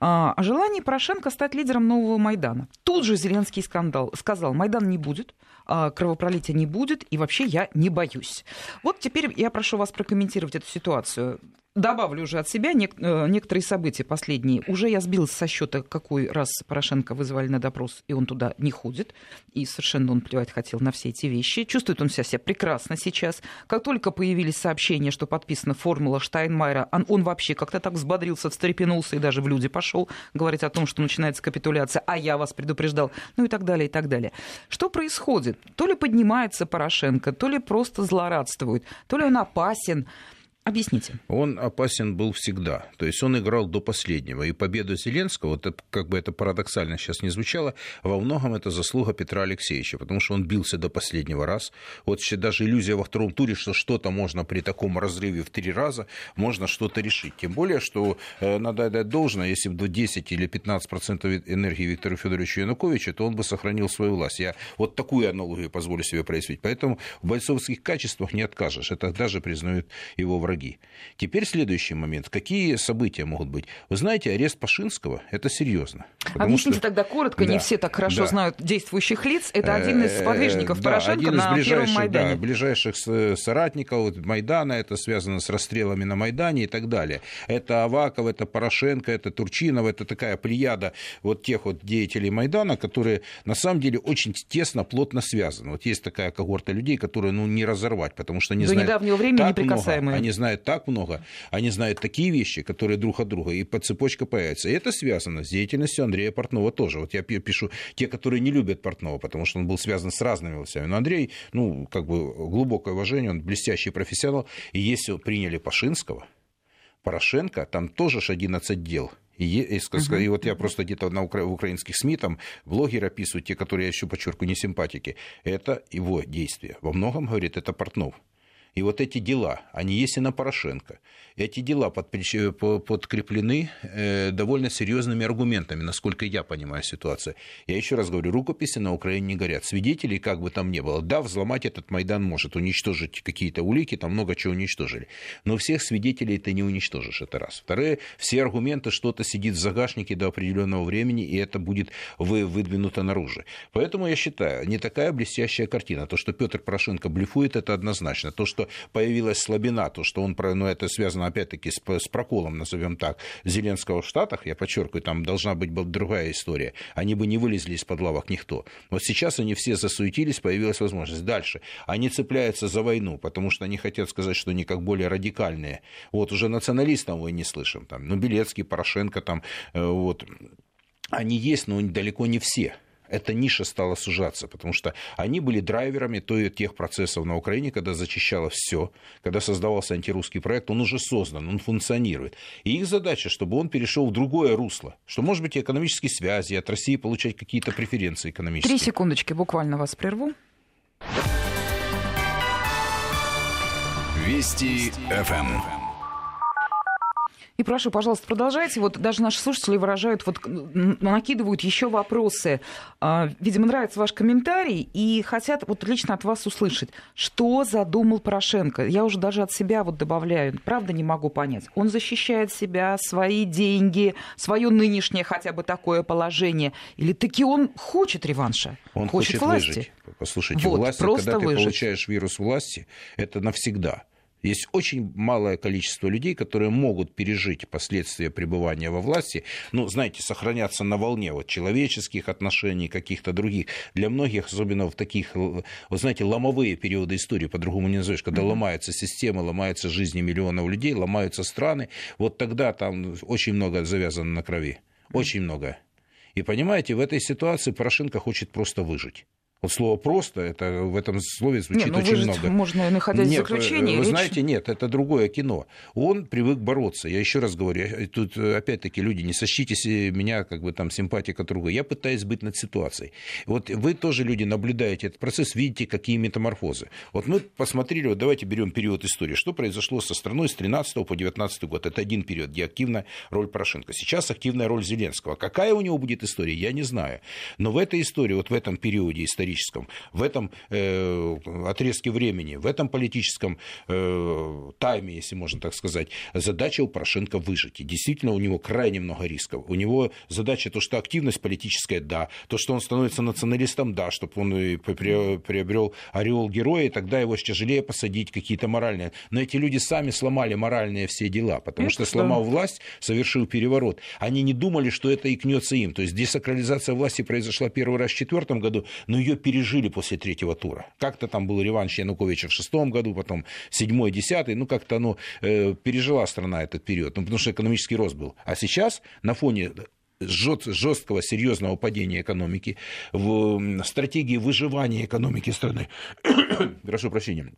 о желании Порошенко стать лидером нового Майдана. Тут же Зеленский скандал, сказал, Майдан не будет, а, кровопролития не будет, и вообще я не боюсь. Вот теперь я прошу вас прокомментировать эту ситуацию. Добавлю уже от себя нек- э, некоторые события последние. Уже я сбилась со счета, какой раз Порошенко вызвали на допрос, и он туда не ходит. И совершенно он плевать хотел на все эти вещи. Чувствует он себя, себя прекрасно сейчас. Как только появились сообщения, что подписана формула Штайнмайера, он, он вообще как-то так взбодрился, встрепенулся и даже в люди пошел говорить о том, что начинается капитуляция, а я вас предупреждал, ну и так далее, и так далее. Что происходит? То ли поднимается Порошенко, то ли просто злорадствует, то ли он опасен. Объясните.
Он опасен был всегда. То есть он играл до последнего. И победа Зеленского, вот как бы это парадоксально сейчас не звучало, во многом это заслуга Петра Алексеевича, потому что он бился до последнего раз. Вот даже иллюзия во втором туре, что что-то можно при таком разрыве в три раза, можно что-то решить. Тем более, что э, надо дать должное, если бы до 10 или 15 процентов энергии Виктора Федоровича Януковича, то он бы сохранил свою власть. Я вот такую аналогию позволю себе прояснить. Поэтому в бойцовских качествах не откажешь. Это даже признают его враги враги. Теперь следующий момент. Какие события могут быть? Вы знаете, арест Пашинского – это серьезно.
Объясните что... тогда коротко, да, не все так хорошо да. знают действующих лиц. Это один из сподвижников да, Порошенко один из на Первом Майдане.
Да, ближайших соратников Майдана, это связано с расстрелами на Майдане и так далее. Это Аваков, это Порошенко, это Турчинов, это такая плеяда вот тех вот деятелей Майдана, которые на самом деле очень тесно, плотно связаны. Вот есть такая когорта людей, которые ну, не разорвать, потому что
До
знают...
недавнего времени неприкасаемые.
Много, они знают так много, они знают такие вещи, которые друг от друга, и под цепочка появится. И это связано с деятельностью Андрея Портнова тоже. Вот я пишу те, которые не любят Портнова, потому что он был связан с разными властями. Но Андрей, ну, как бы глубокое уважение, он блестящий профессионал. И если приняли Пашинского, Порошенко, там тоже ж 11 дел. И, и, uh-huh. и вот я просто где-то на укра- в украинских СМИ там блогеры описывают, те, которые я еще подчеркиваю, не симпатики. Это его действия. Во многом, говорит, это Портнов. И вот эти дела, они есть и на Порошенко. Эти дела подкреплены э, довольно серьезными аргументами, насколько я понимаю ситуацию. Я еще раз говорю, рукописи на Украине не горят. Свидетелей как бы там не было. Да, взломать этот Майдан может, уничтожить какие-то улики, там много чего уничтожили. Но всех свидетелей ты не уничтожишь, это раз. Второе, все аргументы, что-то сидит в загашнике до определенного времени, и это будет выдвинуто наружу. Поэтому я считаю, не такая блестящая картина. То, что Петр Порошенко блефует, это однозначно. То, что появилась слабина, то, что он, ну, это связано опять-таки с, с проколом, назовем так, Зеленского в Штатах, я подчеркиваю, там должна быть другая история, они бы не вылезли из-под лавок никто. Вот сейчас они все засуетились, появилась возможность. Дальше. Они цепляются за войну, потому что они хотят сказать, что они как более радикальные. Вот уже националистов мы не слышим. Там, ну, Белецкий, Порошенко, там, э, вот, они есть, но далеко не все эта ниша стала сужаться, потому что они были драйверами той, тех процессов на Украине, когда зачищалось все, когда создавался антирусский проект, он уже создан, он функционирует. И их задача, чтобы он перешел в другое русло, что, может быть, экономические связи, от России получать какие-то преференции экономические.
Три секундочки, буквально вас прерву.
Вести ФМ.
И прошу, пожалуйста, продолжайте. Вот даже наши слушатели выражают, вот накидывают еще вопросы. А, видимо, нравится ваш комментарий и хотят вот лично от вас услышать, что задумал Порошенко. Я уже даже от себя вот добавляю, правда не могу понять. Он защищает себя, свои деньги, свое нынешнее хотя бы такое положение, или таки он хочет реванша?
Он хочет, хочет власти? Выжить. Послушайте, вот, власть, когда выжить. ты получаешь вирус власти, это навсегда. Есть очень малое количество людей, которые могут пережить последствия пребывания во власти, ну, знаете, сохраняться на волне вот, человеческих отношений, каких-то других. Для многих, особенно в таких, вы знаете, ломовые периоды истории, по-другому не назовешь, когда mm-hmm. ломаются системы, ломаются жизни миллионов людей, ломаются страны, вот тогда там очень много завязано на крови. Очень много. И понимаете, в этой ситуации Порошенко хочет просто выжить. Вот слово «просто» это, в этом слове звучит нет, ну, очень много.
Можно, находясь нет, в заключении.
Вы речь... знаете, нет, это другое кино. Он привык бороться. Я еще раз говорю, тут опять-таки люди, не сочтите меня как бы там симпатика другой. Я пытаюсь быть над ситуацией. Вот вы тоже, люди, наблюдаете этот процесс, видите, какие метаморфозы. Вот мы посмотрели, вот давайте берем период истории. Что произошло со страной с 13 по 19 год? Это один период, где активная роль Порошенко. Сейчас активная роль Зеленского. Какая у него будет история, я не знаю. Но в этой истории, вот в этом периоде истории политическом, в этом э, отрезке времени, в этом политическом э, тайме, если можно так сказать, задача у Порошенко выжить. И действительно у него крайне много рисков. У него задача то, что активность политическая, да, то, что он становится националистом, да, чтобы он приобрел ореол героя, и тогда его тяжелее посадить, какие-то моральные. Но эти люди сами сломали моральные все дела, потому это что, сломав власть, совершил переворот. Они не думали, что это икнется им. То есть десакрализация власти произошла первый раз в четвертом году, но ее пережили после третьего тура. Как-то там был реванш Януковича в шестом году, потом седьмой, десятый, ну как-то оно э, пережила страна этот период, ну, потому что экономический рост был. А сейчас на фоне жесткого, серьезного падения экономики, в стратегии выживания экономики страны, прошу прощения,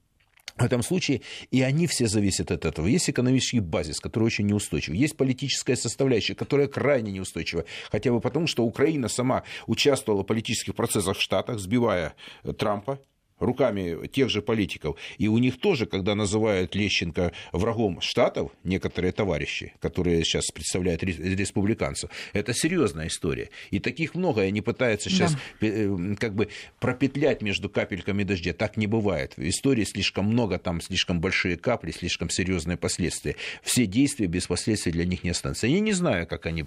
в этом случае и они все зависят от этого. Есть экономический базис, который очень неустойчив. Есть политическая составляющая, которая крайне неустойчива. Хотя бы потому, что Украина сама участвовала в политических процессах в Штатах, сбивая Трампа, руками тех же политиков. И у них тоже, когда называют Лещенко врагом Штатов, некоторые товарищи, которые сейчас представляют республиканцев, это серьезная история. И таких много, и они пытаются сейчас да. Э, как бы пропетлять между капельками дождя. Так не бывает. В истории слишком много, там слишком большие капли, слишком серьезные последствия. Все действия без последствий для них не останутся. Я не знаю, как они...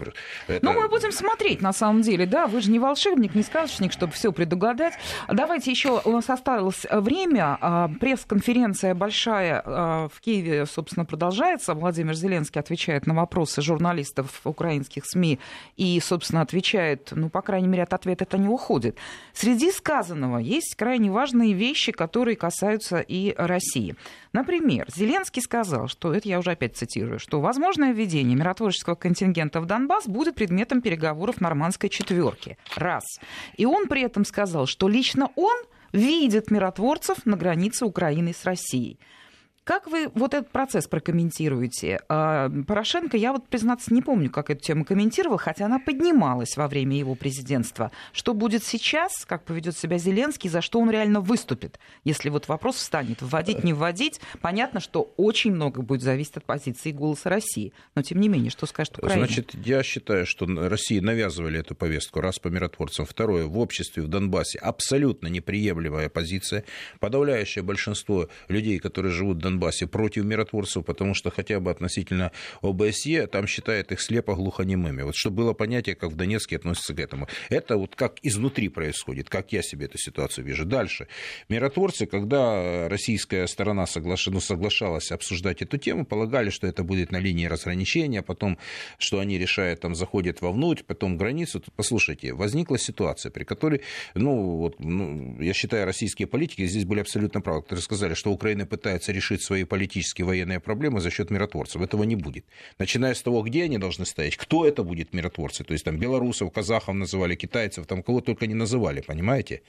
Это... Ну, мы будем смотреть, на самом деле, да, вы же не волшебник, не сказочник, чтобы все предугадать. Давайте еще у нас осталось осталось э, время. А, пресс-конференция большая а, в Киеве, собственно, продолжается. Владимир Зеленский отвечает на вопросы журналистов украинских СМИ и, собственно, отвечает, ну, по крайней мере, от ответа это не уходит. Среди сказанного есть крайне важные вещи, которые касаются и России. Например, Зеленский сказал, что, это я уже опять цитирую, что возможное введение миротворческого контингента в Донбасс будет предметом переговоров нормандской четверки. Раз. И он при этом сказал, что лично он видит миротворцев на границе Украины с Россией. Как вы вот этот процесс прокомментируете? А, Порошенко, я вот, признаться, не помню, как эту тему комментировал, хотя она поднималась во время его президентства. Что будет сейчас, как поведет себя Зеленский, за что он реально выступит, если вот вопрос встанет, вводить, не вводить? Понятно, что очень много будет зависеть от позиции голоса России. Но, тем не менее, что скажет Украина?
Значит, я считаю, что России навязывали эту повестку, раз по миротворцам. Второе, в обществе в Донбассе абсолютно неприемлемая позиция. Подавляющее большинство людей, которые живут в Донбассе против миротворцев, потому что хотя бы относительно ОБСЕ там считает их слепо глухонемыми. Вот чтобы было понятие, как в Донецке относятся к этому. Это вот как изнутри происходит, как я себе эту ситуацию вижу. Дальше. Миротворцы, когда российская сторона соглаш... ну, соглашалась обсуждать эту тему, полагали, что это будет на линии разграничения, потом, что они решают, там, заходят вовнутрь, потом границу. Послушайте, возникла ситуация, при которой, ну, вот, ну, я считаю, российские политики здесь были абсолютно правы, которые сказали, что Украина пытается решить решить свои политические военные проблемы за счет миротворцев. Этого не будет. Начиная с того, где они должны стоять, кто это будет миротворцы. То есть там белорусов, казахов называли, китайцев, там кого только не называли, понимаете?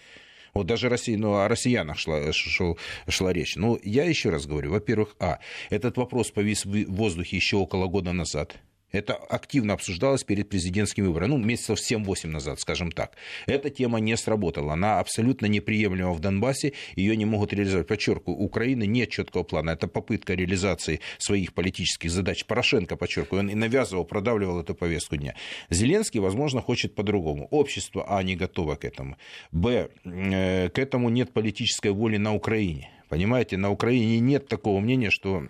Вот даже Россия, ну, о россиянах шла, шла, шла речь. Ну, я еще раз говорю, во-первых, а, этот вопрос повис в воздухе еще около года назад. Это активно обсуждалось перед президентскими выборами, ну, месяцев 7-8 назад, скажем так. Эта тема не сработала. Она абсолютно неприемлема в Донбассе, ее не могут реализовать. Подчеркиваю, у Украины нет четкого плана. Это попытка реализации своих политических задач. Порошенко, подчеркиваю, он и навязывал, продавливал эту повестку дня. Зеленский, возможно, хочет по-другому. Общество, а, не готово к этому. Б, э, к этому нет политической воли на Украине. Понимаете, на Украине нет такого мнения, что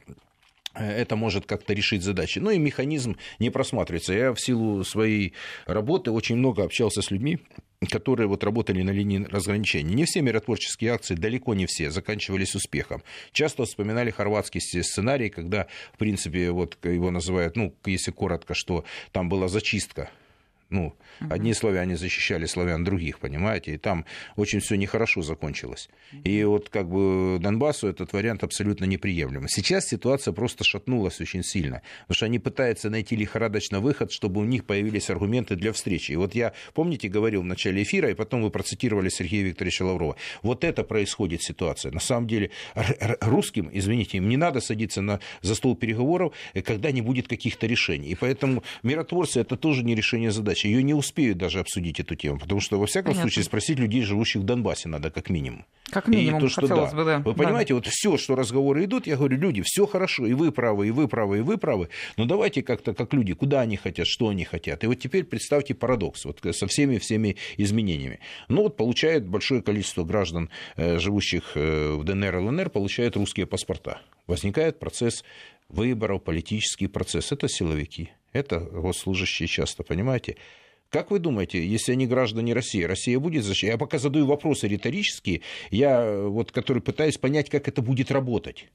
это может как-то решить задачи. Ну и механизм не просматривается. Я в силу своей работы очень много общался с людьми, которые вот работали на линии разграничения. Не все миротворческие акции, далеко не все, заканчивались успехом. Часто вспоминали хорватский сценарий, когда, в принципе, вот его называют, ну, если коротко, что там была зачистка ну, угу. одни славяне защищали славян других, понимаете, и там очень все нехорошо закончилось. И вот как бы Донбассу этот вариант абсолютно неприемлем. Сейчас ситуация просто шатнулась очень сильно, потому что они пытаются найти лихорадочно выход, чтобы у них появились аргументы для встречи. И вот я, помните, говорил в начале эфира, и потом вы процитировали Сергея Викторовича Лаврова. Вот это происходит ситуация. На самом деле русским, извините, им не надо садиться на, за стол переговоров, когда не будет каких-то решений. И поэтому миротворцы это тоже не решение задачи Николаевич, ее не успеют даже обсудить эту тему, потому что, во всяком Понятно. случае, спросить людей, живущих в Донбассе, надо как минимум.
Как минимум, и то, что, хотелось да. бы, да.
Вы понимаете, да. вот все, что разговоры идут, я говорю, люди, все хорошо, и вы правы, и вы правы, и вы правы, но давайте как-то, как люди, куда они хотят, что они хотят. И вот теперь представьте парадокс, вот со всеми-всеми изменениями. Ну вот получает большое количество граждан, э, живущих э, в ДНР, ЛНР, получают русские паспорта. Возникает процесс выборов, политический процесс. Это силовики, это госслужащие часто, понимаете? Как вы думаете, если они граждане России, Россия будет защищать? Я пока задаю вопросы риторические, я вот, который пытаюсь понять, как это будет работать.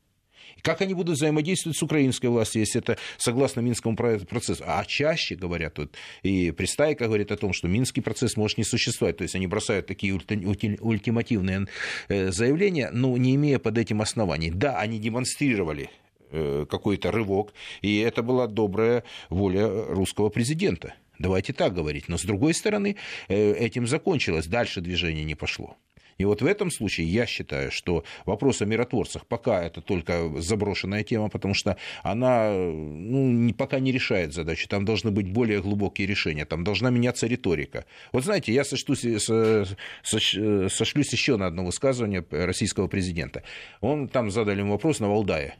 Как они будут взаимодействовать с украинской властью, если это согласно Минскому процессу? А чаще говорят, вот, и Пристайка говорит о том, что Минский процесс может не существовать. То есть они бросают такие ультимативные э, заявления, но не имея под этим оснований. Да, они демонстрировали э, какой-то рывок, и это была добрая воля русского президента. Давайте так говорить. Но с другой стороны, э, этим закончилось. Дальше движение не пошло. И вот в этом случае я считаю, что вопрос о миротворцах пока это только заброшенная тема, потому что она ну, пока не решает задачи. Там должны быть более глубокие решения, там должна меняться риторика. Вот знаете, я сошлюсь, сошлюсь еще на одно высказывание российского президента. Он там задали ему вопрос на Валдае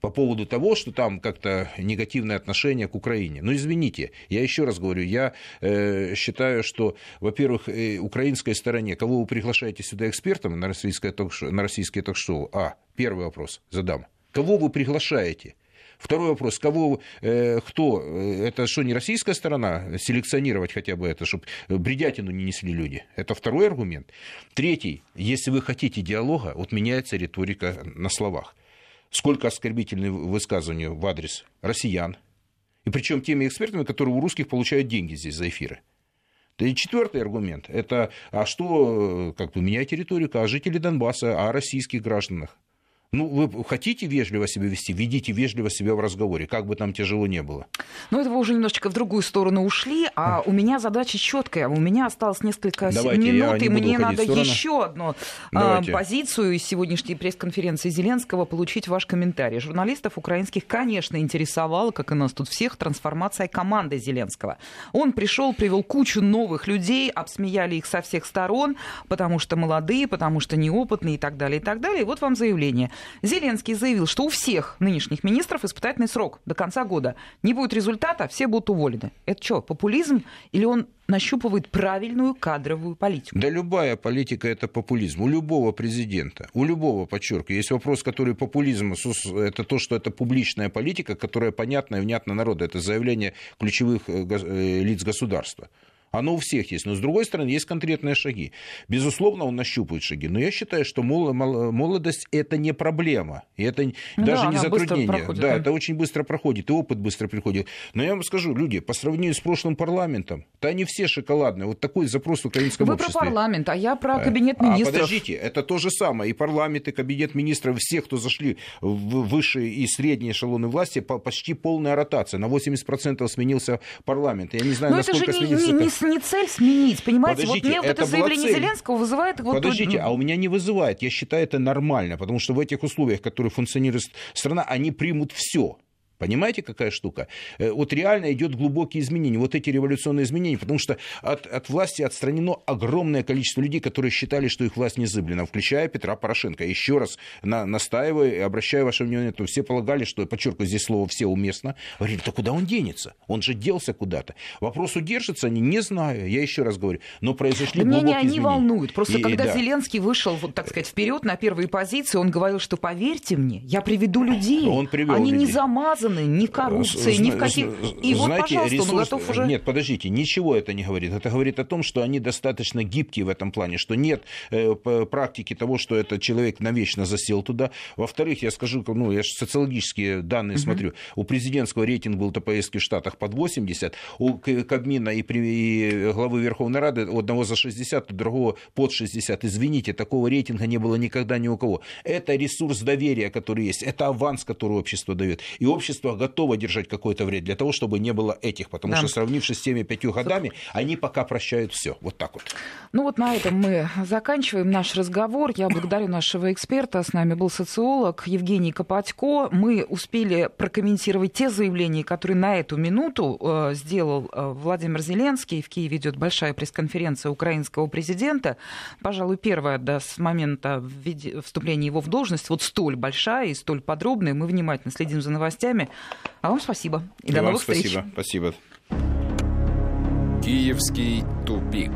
по поводу того, что там как-то негативное отношение к Украине. Но извините, я еще раз говорю, я э, считаю, что, во-первых, э, украинской стороне, кого вы приглашаете сюда экспертом на российское ток-шоу, на российские ток-шоу? А, первый вопрос задам. Кого вы приглашаете? Второй вопрос, кого, э, кто, э, это что, не российская сторона, селекционировать хотя бы это, чтобы бредятину не несли люди? Это второй аргумент. Третий, если вы хотите диалога, вот меняется риторика на словах сколько оскорбительных высказываний в адрес россиян, и причем теми экспертами, которые у русских получают деньги здесь за эфиры. И четвертый аргумент – это а что, как бы меняйте риторику, о жителе Донбасса, о российских гражданах. Ну, вы хотите вежливо себя вести, ведите вежливо себя в разговоре, как бы там тяжело не было.
Ну, это вы уже немножечко в другую сторону ушли, а у меня задача четкая. У меня осталось несколько
Давайте,
минут, и мне надо еще одну а, позицию из сегодняшней пресс-конференции Зеленского получить ваш комментарий. Журналистов украинских, конечно, интересовала, как и нас тут всех, трансформация команды Зеленского. Он пришел, привел кучу новых людей, обсмеяли их со всех сторон, потому что молодые, потому что неопытные и так далее, и так далее. И вот вам заявление. Зеленский заявил, что у всех нынешних министров испытательный срок до конца года. Не будет результата, все будут уволены. Это что, популизм или он нащупывает правильную кадровую политику?
Да любая политика – это популизм. У любого президента, у любого, подчеркиваю. Есть вопрос, который популизм – это то, что это публичная политика, которая понятна и внятна народу. Это заявление ключевых э, э, лиц государства. Оно у всех есть. Но, с другой стороны, есть конкретные шаги. Безусловно, он нащупывает шаги. Но я считаю, что молодость – это не проблема. И это ну, даже да, не затруднение. Проходит, да, да, это очень быстро проходит. И опыт быстро приходит. Но я вам скажу, люди, по сравнению с прошлым парламентом, то они все шоколадные. Вот такой запрос в украинском
Вы
обществе.
про парламент, а я про кабинет министров.
А подождите, это то же самое. И парламент, и кабинет министров, все, кто зашли в высшие и средние эшелоны власти, почти полная ротация. На 80% сменился парламент. Я не знаю,
Но
насколько
это же
сменился...
Не, не не цель сменить, понимаете? Подождите, вот мне вот это, это заявление цель. Зеленского вызывает... Вот,
Подождите, а у меня не вызывает. Я считаю это нормально, потому что в этих условиях, в которых функционирует страна, они примут все. Понимаете, какая штука? Э, вот реально идет глубокие изменения, вот эти революционные изменения, потому что от, от власти отстранено огромное количество людей, которые считали, что их власть незыблена, включая Петра Порошенко. Еще раз на, настаиваю и обращаю ваше внимание, то все полагали, что, подчеркиваю, здесь слово «все» уместно. Говорили, да куда он денется? Он же делся куда-то. Вопрос удержится они, не знаю, я еще раз говорю, но произошли глубокие меня не
они волнуют. Просто и, когда да. Зеленский вышел, вот, так сказать, вперед на первые позиции, он говорил, что поверьте мне, я приведу людей. Он привел они людей. не замазаны связаны ни коррупцией, ни в каких... И вот, Знаете, пожалуйста, ресурс... он готов уже...
Нет, подождите, ничего это не говорит. Это говорит о том, что они достаточно гибкие в этом плане, что нет э, практики того, что этот человек навечно засел туда. Во-вторых, я скажу, ну, я же социологические данные угу. смотрю. У президентского рейтинг был ТПС в Штатах под 80, у Кабмина и, и главы Верховной Рады у одного за 60, у другого под 60. Извините, такого рейтинга не было никогда ни у кого. Это ресурс доверия, который есть. Это аванс, который общество дает. И общество правительство готово держать какое-то время для того, чтобы не было этих, потому да. что сравнившись с теми пятью годами, они пока прощают все. Вот так вот.
Ну вот на этом мы заканчиваем наш разговор. Я благодарю нашего эксперта. С нами был социолог Евгений Копатько. Мы успели прокомментировать те заявления, которые на эту минуту э, сделал э, Владимир Зеленский. В Киеве идет большая пресс-конференция украинского президента. Пожалуй, первая да, с момента вступления его в должность, вот столь большая и столь подробная. Мы внимательно следим за новостями. А вам спасибо.
И, и до новых спасибо. встреч. Спасибо.
Киевский тупик.